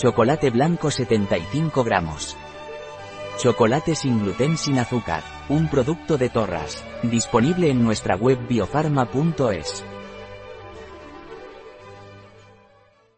Chocolate blanco 75 gramos. Chocolate sin gluten sin azúcar. Un producto de Torras. Disponible en nuestra web biofarma.es.